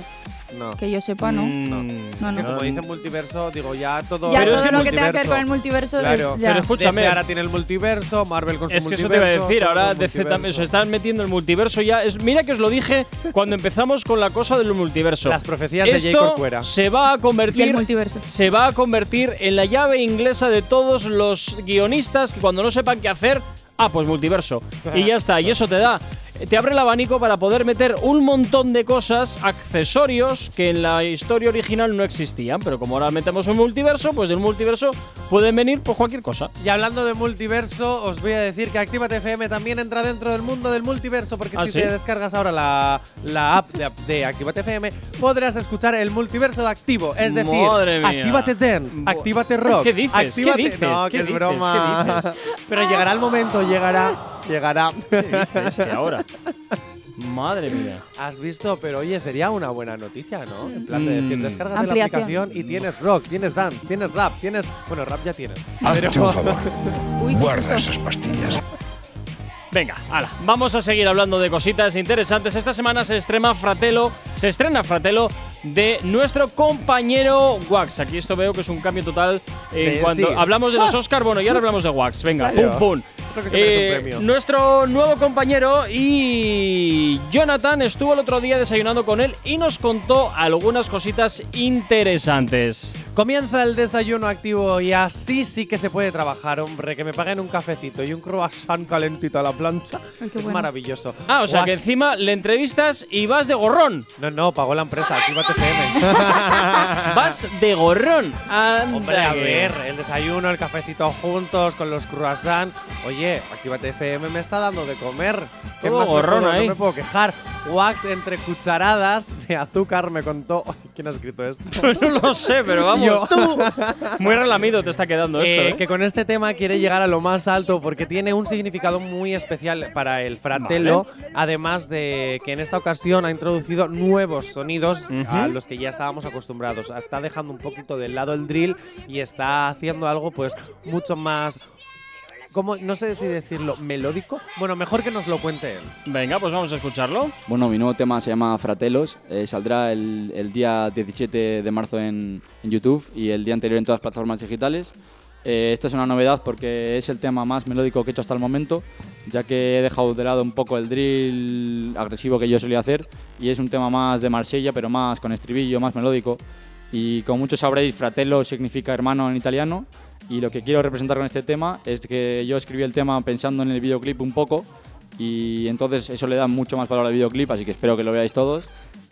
No. que yo sepa, ¿no? Mm, No. No, Es que no. como dicen multiverso, digo, ya todo. Ya Pero es todo que lo que tenga que ver con el multiverso Claro. es ya. Pero escúchame. DC ahora tiene el multiverso, Marvel con su Es que eso multiverso. te iba a decir, todo ahora DC también se están metiendo el multiverso ya. Es, mira que os lo dije cuando empezamos con la cosa del multiverso. Las profecías de Jay Esto Corcuera. se va a y el convertir multiverso. se va a convertir en la llave inglesa de todos los guionistas que cuando no sepan qué hacer, ah, pues multiverso. Y ya está, y eso te da, te abre el abanico para poder meter un montón de cosas, accesorios que en la historia original no existían, pero como ahora metemos un multiverso, pues del multiverso pueden venir pues cualquier cosa. Y hablando de multiverso, os voy a decir que Actívate FM también entra dentro del mundo del multiverso, porque ¿Ah, si sí? te descargas ahora la, la app de, de Actívate FM, podrás escuchar el multiverso de activo. Es decir, Madre mía. Actívate Dance, Bu- Actívate Rock. ¿Qué dices? ¿Qué Actívate- dices? No, ¿Qué que es dices? broma. ¿Qué [laughs] Pero llegará el momento, llegará, llegará. Este ahora. Madre mía. Has visto, pero oye, sería una buena noticia, ¿no? En plan de decir, descargas la Ampliación. aplicación y tienes rock, tienes dance, tienes rap, tienes. Bueno, rap ya tienes. Hazte un favor. [laughs] Uy, qué Guarda susto. esas pastillas. Venga, ala, vamos a seguir hablando de cositas interesantes. Esta semana se estrena Fratello, se estrena Fratello de nuestro compañero Wax. Aquí esto veo que es un cambio total en cuanto sí. hablamos de los Oscar, bueno, y ahora hablamos de Wax. Venga, pum pum. Esto que se merece un Eh, nuestro nuevo compañero y Jonathan estuvo el otro día desayunando con él y nos contó algunas cositas interesantes. Comienza el desayuno activo y así sí que se puede trabajar, hombre. Que me paguen un cafecito y un croissant calentito a la plancha. Ay, qué es bueno. maravilloso. Ah, o sea que encima le entrevistas y vas de gorrón. No, no, pagó la empresa, Actívate FM. [laughs] Vas de gorrón. Anda Hombre, a ver, el desayuno, el cafecito juntos con los croissants. Oye, Actívate FM me está dando de comer. ¿Qué más gorrón puedo- ahí. No me puedo quejar. Wax entre cucharadas de azúcar me contó. ¿Quién ha escrito esto? [laughs] no lo sé, pero vamos, Yo. tú. Muy relamido te está quedando esto, Eh, ¿eh? Que con este tema quiere llegar a lo más alto porque tiene un significado muy especial para el fratello, además de que en esta ocasión ha introducido nuevos sonidos a Ujú. los que ya estábamos acostumbrados. Está dejando un poquito de lado el drill y está haciendo algo pues mucho más como no sé si decirlo melódico. Bueno, mejor que nos lo cuente él. Venga, pues vamos a escucharlo. Bueno, mi nuevo tema se llama Fratelos. eh, saldrá el, el día 17 de marzo en, en YouTube y el día anterior en todas las plataformas digitales. Eh, esto es una novedad porque es el tema más melódico que he hecho hasta el momento, ya que he dejado de lado un poco el drill agresivo que yo solía hacer y es un tema más de Marsella, pero más con estribillo, más melódico. Y como muchos sabréis, fratello significa hermano en italiano. Y lo que quiero representar con este tema es que yo escribí el tema pensando en el videoclip un poco. Y entonces eso le da mucho más valor al videoclip, así que espero que lo veáis todos.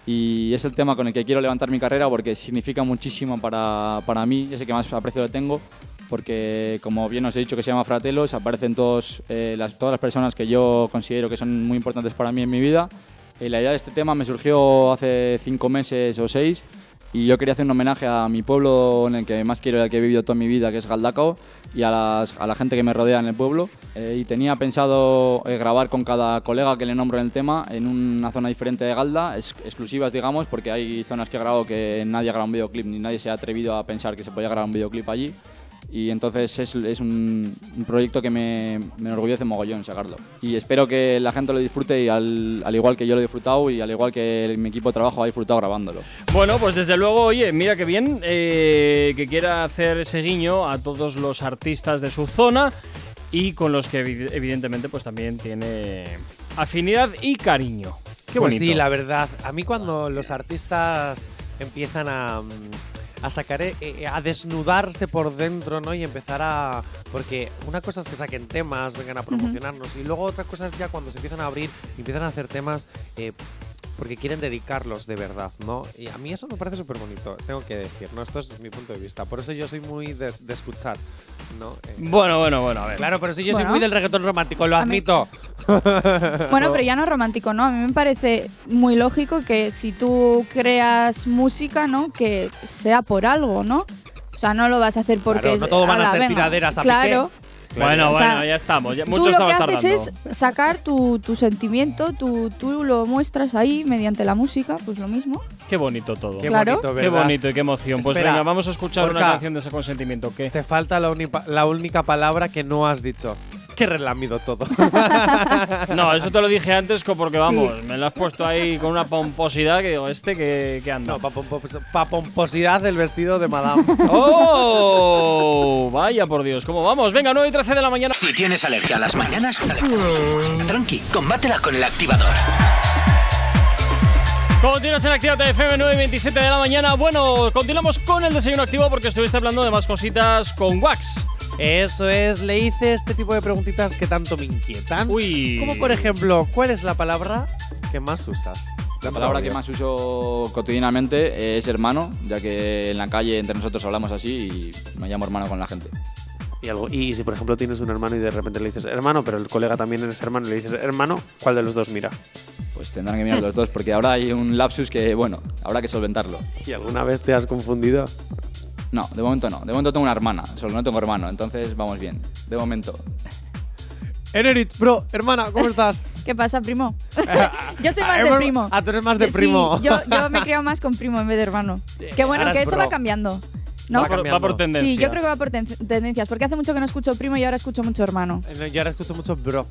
Y es el tema con el que quiero levantar mi carrera porque significa muchísimo para, para mí, es el que más aprecio le tengo. Porque, como bien os he dicho, que se llama Fratellos, aparecen todos, eh, las, todas las personas que yo considero que son muy importantes para mí en mi vida. Eh, la idea de este tema me surgió hace cinco meses o seis y yo quería hacer un homenaje a mi pueblo en el que más quiero y al que he vivido toda mi vida, que es Galdacao, y a, las- a la gente que me rodea en el pueblo. Eh, y tenía pensado eh, grabar con cada colega que le nombro en el tema en una zona diferente de Galda, es- exclusivas digamos, porque hay zonas que he grabado que nadie ha grabado un videoclip, ni nadie se ha atrevido a pensar que se podía grabar un videoclip allí. Y entonces es, es un, un proyecto que me, me enorgullece mogollón sacarlo. Y espero que la gente lo disfrute y al, al igual que yo lo he disfrutado y al igual que el- mi equipo de trabajo ha disfrutado grabándolo. Bueno, pues desde luego, oye, mira qué bien eh, que quiera hacer ese guiño a todos los artistas de su zona y con los que evi- evidentemente pues también tiene afinidad y cariño. Qué Pues bonito. sí, la verdad. A mí cuando los artistas empiezan a, mm, a sacar, eh, eh, a desnudarse por dentro, ¿no? Y empezar a... Porque una cosa es que saquen temas, vengan a promocionarnos, y luego otra cosa es ya cuando se empiezan a abrir empiezan a hacer temas eh, porque quieren dedicarlos de verdad, ¿no? Y a mí eso me parece súper bonito, tengo que decir, ¿no? Esto es mi punto de vista. Por eso yo soy muy de, de escuchar, ¿no? Eh, Bueno, bueno, bueno, a ver. Claro, pero si yo soy muy del reggaetón romántico, lo admito. [laughs] Bueno, pero ya no es romántico, ¿no? A mí me parece muy lógico que si tú creas música, ¿no? Que sea por algo, ¿no? O sea, no lo vas a hacer porque... Claro, no todo van a "Ala, ser venga". tiraderas a Claro. Bueno, O sea, bueno, ya estamos. Ya, Tú mucho lo estamos que tardando. haces es sacar tu, tu sentimiento, tu, tú lo muestras ahí mediante la música, pues lo mismo. Qué bonito todo. Qué Claro. bonito, Qué ¿verdad? bonito y qué emoción. Pues Espera, venga, vamos a escuchar una canción de ese consentimiento. ¿Qué? Te falta la, única- la única palabra que no has dicho. [laughs] Qué relamido todo. [laughs] No, eso te lo dije antes porque vamos, me lo has puesto ahí con una pomposidad que digo, este que, que anda. no, pa, pompos- pa pomposidad del vestido de madame. [laughs] ¡Oh! Vaya por Dios, ¿cómo vamos? Venga, 9 y 13 de la mañana. Si tienes alergia a las mañanas, tranqui, combátela con el activador. Continuas en Actívate FM 9 y 27 de la mañana. Bueno, continuamos con el desayuno activo porque estuviste hablando de más cositas con Wax. Eso es, le hice este tipo de preguntitas que tanto me inquietan. Uy. Como por ejemplo, ¿cuál es la palabra que más usas? La palabra que más uso cotidianamente es hermano, ya que en la calle entre nosotros hablamos así y me llamo hermano con la gente. Y, algo, y si por ejemplo tienes un hermano y de repente le dices hermano, pero el colega también es hermano y le dices hermano, ¿cuál de los dos mira? Pues tendrán que mirar los dos, porque ahora hay un lapsus que, bueno, habrá que solventarlo. ¿Y alguna vez te has confundido? No, de momento no. De momento tengo una hermana, solo no tengo hermano, entonces vamos bien. De momento. Eneritz, bro, hermana, ¿cómo estás? [laughs] ¿Qué pasa, primo? [laughs] yo soy más Ah, de hemos- primo. Ah, tú eres más de Sí, primo. yo, [laughs] yo me he criado más con primo en vez de hermano. Que bueno, ahora que es eso bro. va cambiando. ¿no? Va por, va por tendencia. Sí, yo creo que va por ten- tendencias, porque hace mucho que no escucho primo y ahora escucho mucho hermano. Eh, no, Yo ahora escucho mucho bro.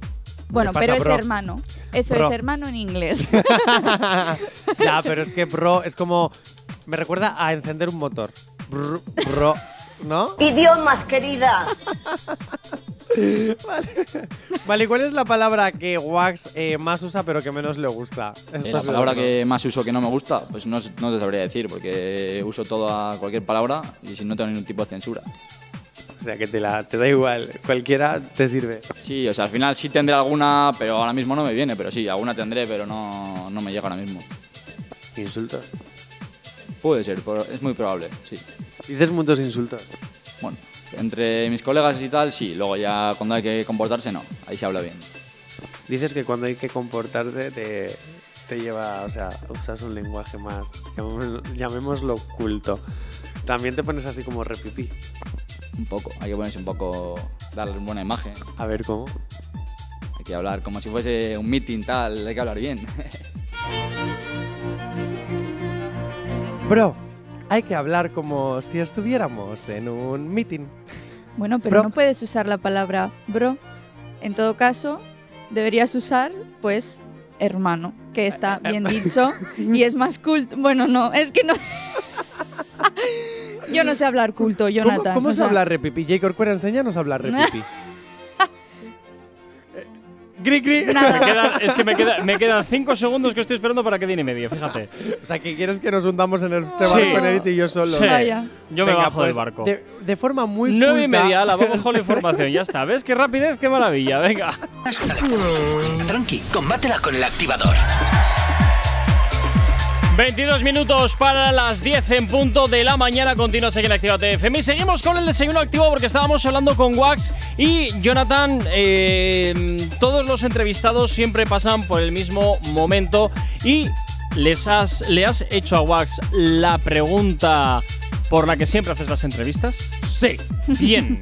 Bueno, pasa, pero es bro? hermano. Eso Bro. es hermano en inglés. ya, pero es que bro es como. Me recuerda a encender un motor. Bro, ¿no? Idiomas, querida. [laughs] Vale, ¿y cuál es la palabra que Wax eh, más usa pero que menos le gusta? Eh, la es palabra que más uso que no me gusta, pues no, no te sabría decir, porque uso toda cualquier palabra y si no tengo ningún tipo de censura. O sea, que te, la, te da igual. Cualquiera te sirve. Sí, o sea, al final sí tendré alguna, pero ahora mismo no me viene, pero sí, alguna tendré, pero no, no me llega ahora mismo. Insultos. Puede ser, pero es muy probable, sí. Dices muchos insultos. Bueno, entre mis colegas y tal, sí, luego ya cuando hay que comportarse, no, ahí se habla bien. Dices que cuando hay que comportarte te, te lleva, o sea, usas un lenguaje más, llamémoslo, llamémoslo culto. También te pones así como repipí. Un poco, hay que ponerse un poco, darle una buena imagen, A ver cómo. hay que hablar como si fuese un meeting, tal, hay que hablar bien. [laughs] Bro, hay que hablar como si estuviéramos en un meeting. bueno, pero Bro. no puedes usar la palabra bro. En todo caso, deberías usar, pues, hermano, que está bien dicho y es más culto. Bueno, no, es que no. [laughs] Yo no sé hablar culto, Jonathan. ¿Cómo, cómo o se habla repipí? J. Corcuera, enséñanos a hablar [laughs] repipí. Gri, gri. Nada. Me quedan- es que me, queda- me quedan cinco segundos que estoy esperando para que diga y medio, fíjate. O sea, que quieres que nos hundamos en este Sí. barco en Erich y yo solo. Sí. Vaya. Yo me Venga, bajo del pues, barco. De, de forma muy Nueve y culta- media, ala, vamos con la [laughs] información, ya está. ¿Ves qué rapidez, qué maravilla? Venga. Tranqui, combátela con el activador. 22 minutos para las 10 en punto de la mañana. Continúas aquí en Actívate FM. Y seguimos con el desayuno activo porque estábamos hablando con Wax y Jonathan. eh, todos los entrevistados siempre pasan por el mismo momento y les has, le has hecho a Wax la pregunta por la que siempre haces las entrevistas. Sí. Bien.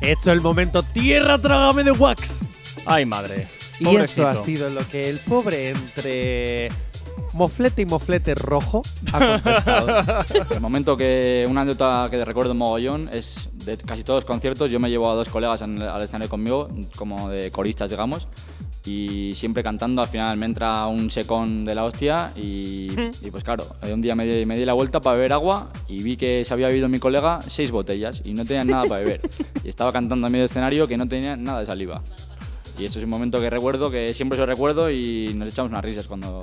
He [laughs] hecho el momento tierra trágame de wax. Ay, madre. Y esto ha sido lo que el pobre entre moflete y moflete rojo ha contestado. [laughs] El momento que una anécdota que recuerdo mogollón es de casi todos los conciertos. Yo me llevo a dos colegas en- al escenario conmigo, como de coristas, digamos, y siempre cantando. Al final me entra un secón de la hostia y, y pues claro, un día me di, me di la vuelta para beber agua y vi que se había bebido mi colega seis botellas y no tenían nada para beber. Y estaba cantando en medio del escenario que no tenía nada de saliva. Y eso es un momento que recuerdo, que siempre lo recuerdo y nos echamos unas risas cuando,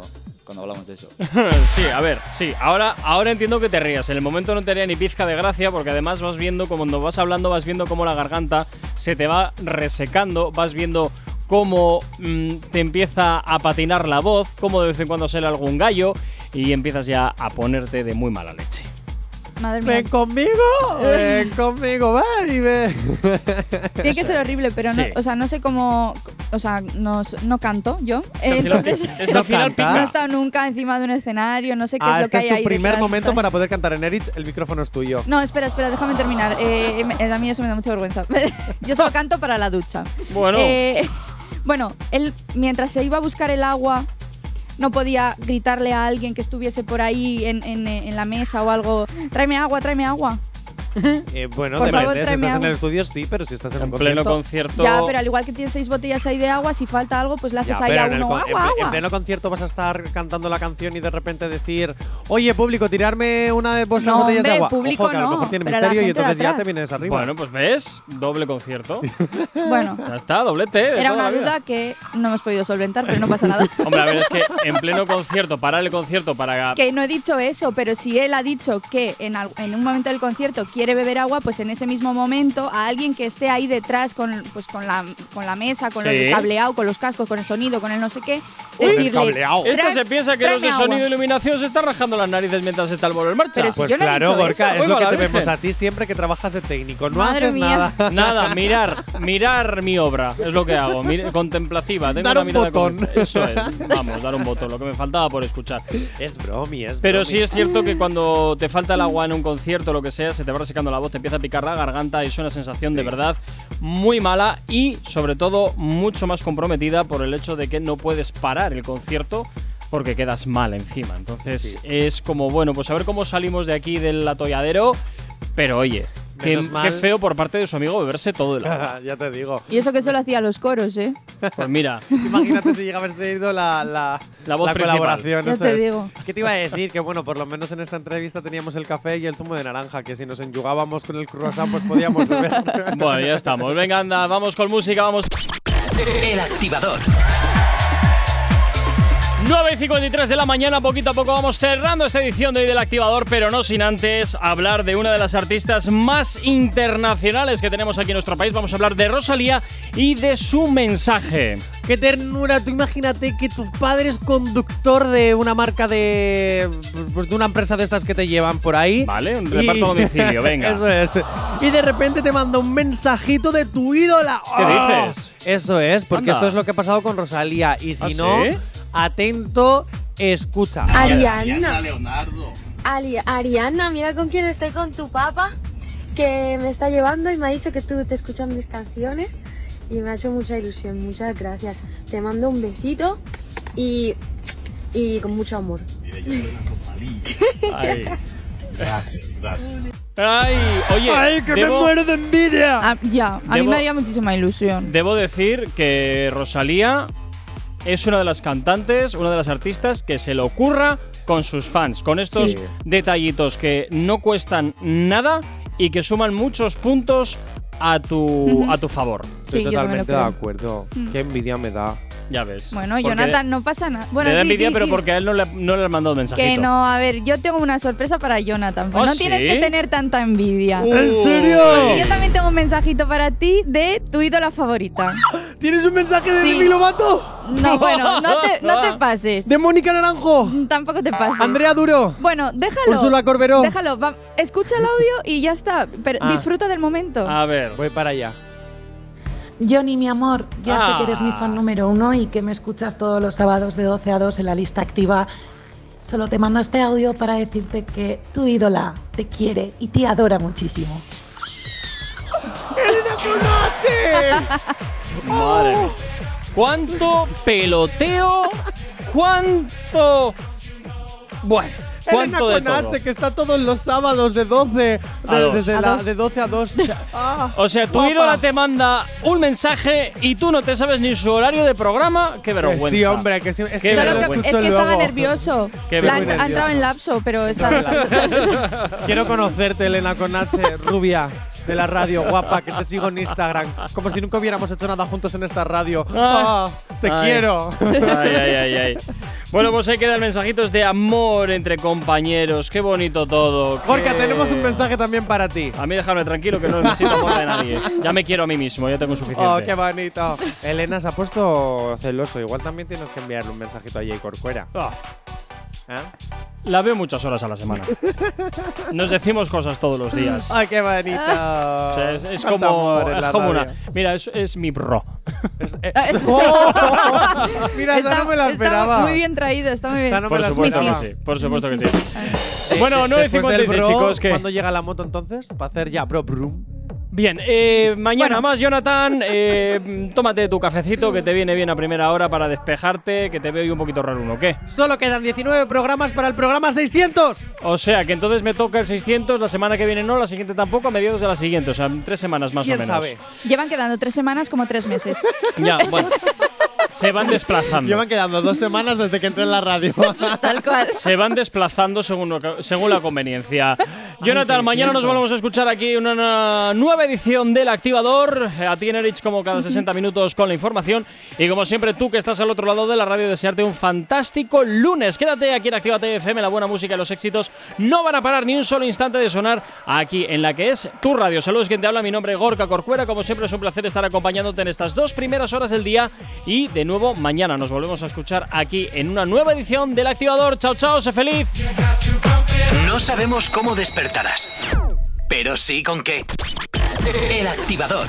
cuando hablamos de eso. [laughs] Sí, a ver, sí. Ahora, ahora entiendo que te rías. En el momento no te haría ni pizca de gracia porque además vas viendo, como cuando vas hablando, vas viendo cómo la garganta se te va resecando, vas viendo cómo mm, te empieza a patinar la voz, cómo de vez en cuando sale algún gallo y empiezas ya a ponerte de muy mala leche. Madre mía. [laughs] ven conmigo, ven conmigo, baby. Tiene que ser horrible, pero no, Sí. o sea, no sé cómo, o sea, no, no canto yo. Eh, Entonces, Es [laughs] que al final canta. no he pica. estado nunca encima de un escenario, no sé qué Ah, es lo este que es hay tu ahí primer detrás. momento para poder cantar en Erich. El micrófono es tuyo. No, espera, espera, déjame terminar. Eh, me- a mí eso me da mucha vergüenza. [laughs] Yo solo canto para la ducha. Bueno. Eh, bueno, él mientras se iba a buscar el agua, no podía gritarle a alguien que estuviese por ahí en, en- la mesa o algo. Tráeme agua, tráeme agua. [laughs] Eh, bueno, Por depende. favor, si estás en agua. el estudio, sí, pero si estás en, En un pleno concierto. concierto. Ya, pero al igual que tienes seis botellas ahí de agua, si falta algo, pues le haces Ya, ahí pero a en, el uno con- en agua, en agua. pleno concierto vas a estar cantando la canción y de repente decir, oye, público, tirarme una de vuestras No, botellas de hombre, agua. público Ojo, que a lo no, mejor tiene misterio y de entonces ya te vienes arriba. Bueno, pues ves, doble concierto. [laughs] Bueno, Ya está, doblete. de era una duda que no hemos podido solventar, pero no pasa nada. [laughs] Hombre, a ver, es que en pleno concierto, parar el concierto para. Que no he dicho eso, pero si él ha dicho que en, al- en un momento del concierto quiere beber agua, pues en ese mismo momento a alguien que esté ahí detrás con, pues con, la, con la mesa, con Sí. el cableado, con los cascos, con el sonido, con el no sé qué, Uy, decirle... Este "Tra- se piensa que los de tráeme agua". sonido e iluminación se están rajando las narices mientras está el bolo en marcha. Pero si Pues yo no he claro, dicho Gorka, eso. es lo que te virgen. vemos a ti siempre que trabajas de técnico. No Madre haces mía. nada. [laughs] Nada, mirar, mirar mi obra, es lo que hago, mir- contemplativa. Tengo Dar una un mirada botón. con- Eso es, [laughs] vamos, dar un botón, lo que me faltaba por escuchar. Es bromi, es Pero bromi. sí es cierto que cuando te falta el agua en un concierto o lo que sea, se te va resecando la voz, te empieza a picar la garganta y es una sensación de verdad muy mala y sobre todo mucho más comprometida por el hecho de que no puedes parar el concierto porque quedas mal encima. Entonces Sí. es como, bueno, pues a ver cómo salimos de aquí del atolladero, pero oye, Qué, qué feo por parte de su amigo beberse todo el [laughs] agua. ya te digo. Y eso que solo hacía los coros, ¿eh? Pues mira, [laughs] Imagínate si llega a haberse ido la, la, La voz colaboración. Ya eso te es. digo. ¿Qué te iba a decir? Que bueno, por lo menos en esta entrevista teníamos el café y el zumo de naranja, que si nos enyugábamos con el croissant, pues podíamos beber. [laughs] bueno, ya estamos. Venga, anda, vamos con música, vamos. El activador. 9 y 53 de la mañana, poquito a poco vamos cerrando esta edición de hoy del Activador, pero no sin antes hablar de una de las artistas más internacionales que tenemos aquí en nuestro país. Vamos a hablar de Rosalía y de su mensaje. ¡Qué ternura! Tú imagínate que tu padre es conductor de una marca de. pues, de una empresa de estas que te llevan por ahí. Vale, un reparto a [laughs] domicilio, venga. Eso es. Y de repente te manda un mensajito de tu ídola. ¿Qué ¡Oh! dices? Eso es, porque Anda. esto es lo que ha pasado con Rosalía. Y si ¿Ah, no, sí? Atento, escucha. Ariana. Ali- Ariana, mira con quién estoy con tu papá, que me está llevando y me ha dicho que tú te escuchas mis canciones y me ha hecho mucha ilusión. Muchas gracias. Te mando un besito y, y con mucho amor. Ay. [laughs] Ay, oye, debo, de envidia! Ah, ya, a mí me haría muchísima ilusión. debo decir que Rosalía es una de las cantantes, una de las artistas que se le ocurra con sus fans, con estos Sí. detallitos que no cuestan nada y que suman muchos puntos a tu, a tu favor. Estoy Sí, totalmente de acuerdo. Mm. Qué envidia me da. Ya ves. Bueno, Porque Jonathan, no pasa nada. Bueno, le da di, envidia, di, pero porque a él no le, no le han mandado mensajito. Que no, a ver, yo tengo una sorpresa para Jonathan. Pues ¿Ah, no sí? tienes que tener tanta envidia. ¿En serio? Porque yo también tengo un mensajito para ti de tu ídola favorita. ¿Tienes un mensaje de Sí. Demi Lovato? No, [laughs] bueno, no te, no te pases. ¿De Mónica Naranjo? Tampoco te pases. ¿Andrea Duro? Bueno, déjalo. Úrsula Corberó. Déjalo. va- escucha el audio y ya está. Pero Ah. disfruta del momento. A ver. Voy para allá. Johnny, mi amor, ya sé Ah. que eres mi fan número uno y que me escuchas todos los sábados de 12 a 2 en la lista activa. Solo te mando este audio para decirte que tu ídola te quiere y te adora muchísimo. [laughs] Madre mía. ¿Cuánto peloteo? ¿Cuánto? Bueno, Elena ¿cuánto de con todo? H, que está todos los sábados de 12. de- A dos. desde A la- de 12 a 2. [laughs] Ah, O sea, tu guapa. ídola te manda un mensaje y tú no te sabes ni su horario de programa. Qué Que vergüenza. sí, hombre, que sí. Es Qué que es que estaba nervioso. Qué La- ha entrado en lapso, pero está. Quiero conocerte, Elena con H, rubia de la radio, guapa, que te sigo en Instagram. Como si nunca hubiéramos hecho nada juntos en esta radio. Ah. Ah, te Ay. quiero. Ay, ay, ay, ay. Bueno, pues ahí quedan mensajitos de amor entre compañeros. Qué bonito todo. Jorge, qué- tenemos un mensaje también para ti. A mí dejarme tranquilo que no necesito amor de nadie. Ya me quiero a mí mismo, ya tengo suficiente. Oh, qué bonito. Elena se ha puesto celoso. Igual también tienes que enviarle un mensajito a Jay Corcuera. ¿Eh? La veo muchas horas a la semana. Nos decimos cosas todos los días. ¡Ay, qué bonito! O sea, es, es Cuánto como, amor en es la como radio. una. Mira, es, es mi bro. Es- eh, Ah, es- [laughs] ¡Oh! [laughs] Mira, esa Está- no me la está esperaba. muy bien traído, está muy bien. Esa no me Por la supuesto que esperaba. sí. Por supuesto que sí. Eh, Bueno, de- después del 9.56, bro, chicos, ¿qué? ¿Cuándo llega la moto entonces? Para hacer ya bro brum. Bien, eh, mañana Bueno. más, Jonathan. eh, [laughs] tómate tu cafecito que te viene bien a primera hora para despejarte, que te veo hoy un poquito raro uno, ¿qué? Solo quedan 19 programas para el programa 600. O sea, que entonces me toca el 600, la semana que viene no, la siguiente tampoco, a mediados de la siguiente, o sea, tres semanas más o ¿Quién menos. sabe? Llevan quedando tres semanas como tres meses. Ya, bueno. [laughs] Se van desplazando. Llevan quedando dos semanas desde que entré en la radio. [laughs] Tal cual. Se van desplazando según, lo que- según la conveniencia. Jonathan, mañana nos 600. volvemos a escuchar aquí una nueva edición del Activador. A ti, Enerich, como cada 60 minutos con la información. Y como siempre, tú que estás al otro lado de la radio, desearte un fantástico lunes. Quédate aquí en Actívate FM, la buena música y los éxitos no van a parar ni un solo instante de sonar aquí en la que es tu radio. Saludos, quien te habla. Mi nombre es Gorka Corcuera. Como siempre, es un placer estar acompañándote en estas dos primeras horas del día. Y de nuevo, mañana nos volvemos a escuchar aquí en una nueva edición del Activador. Chao, chao, sé feliz. No sabemos cómo despertarás, pero sí con qué. El activador.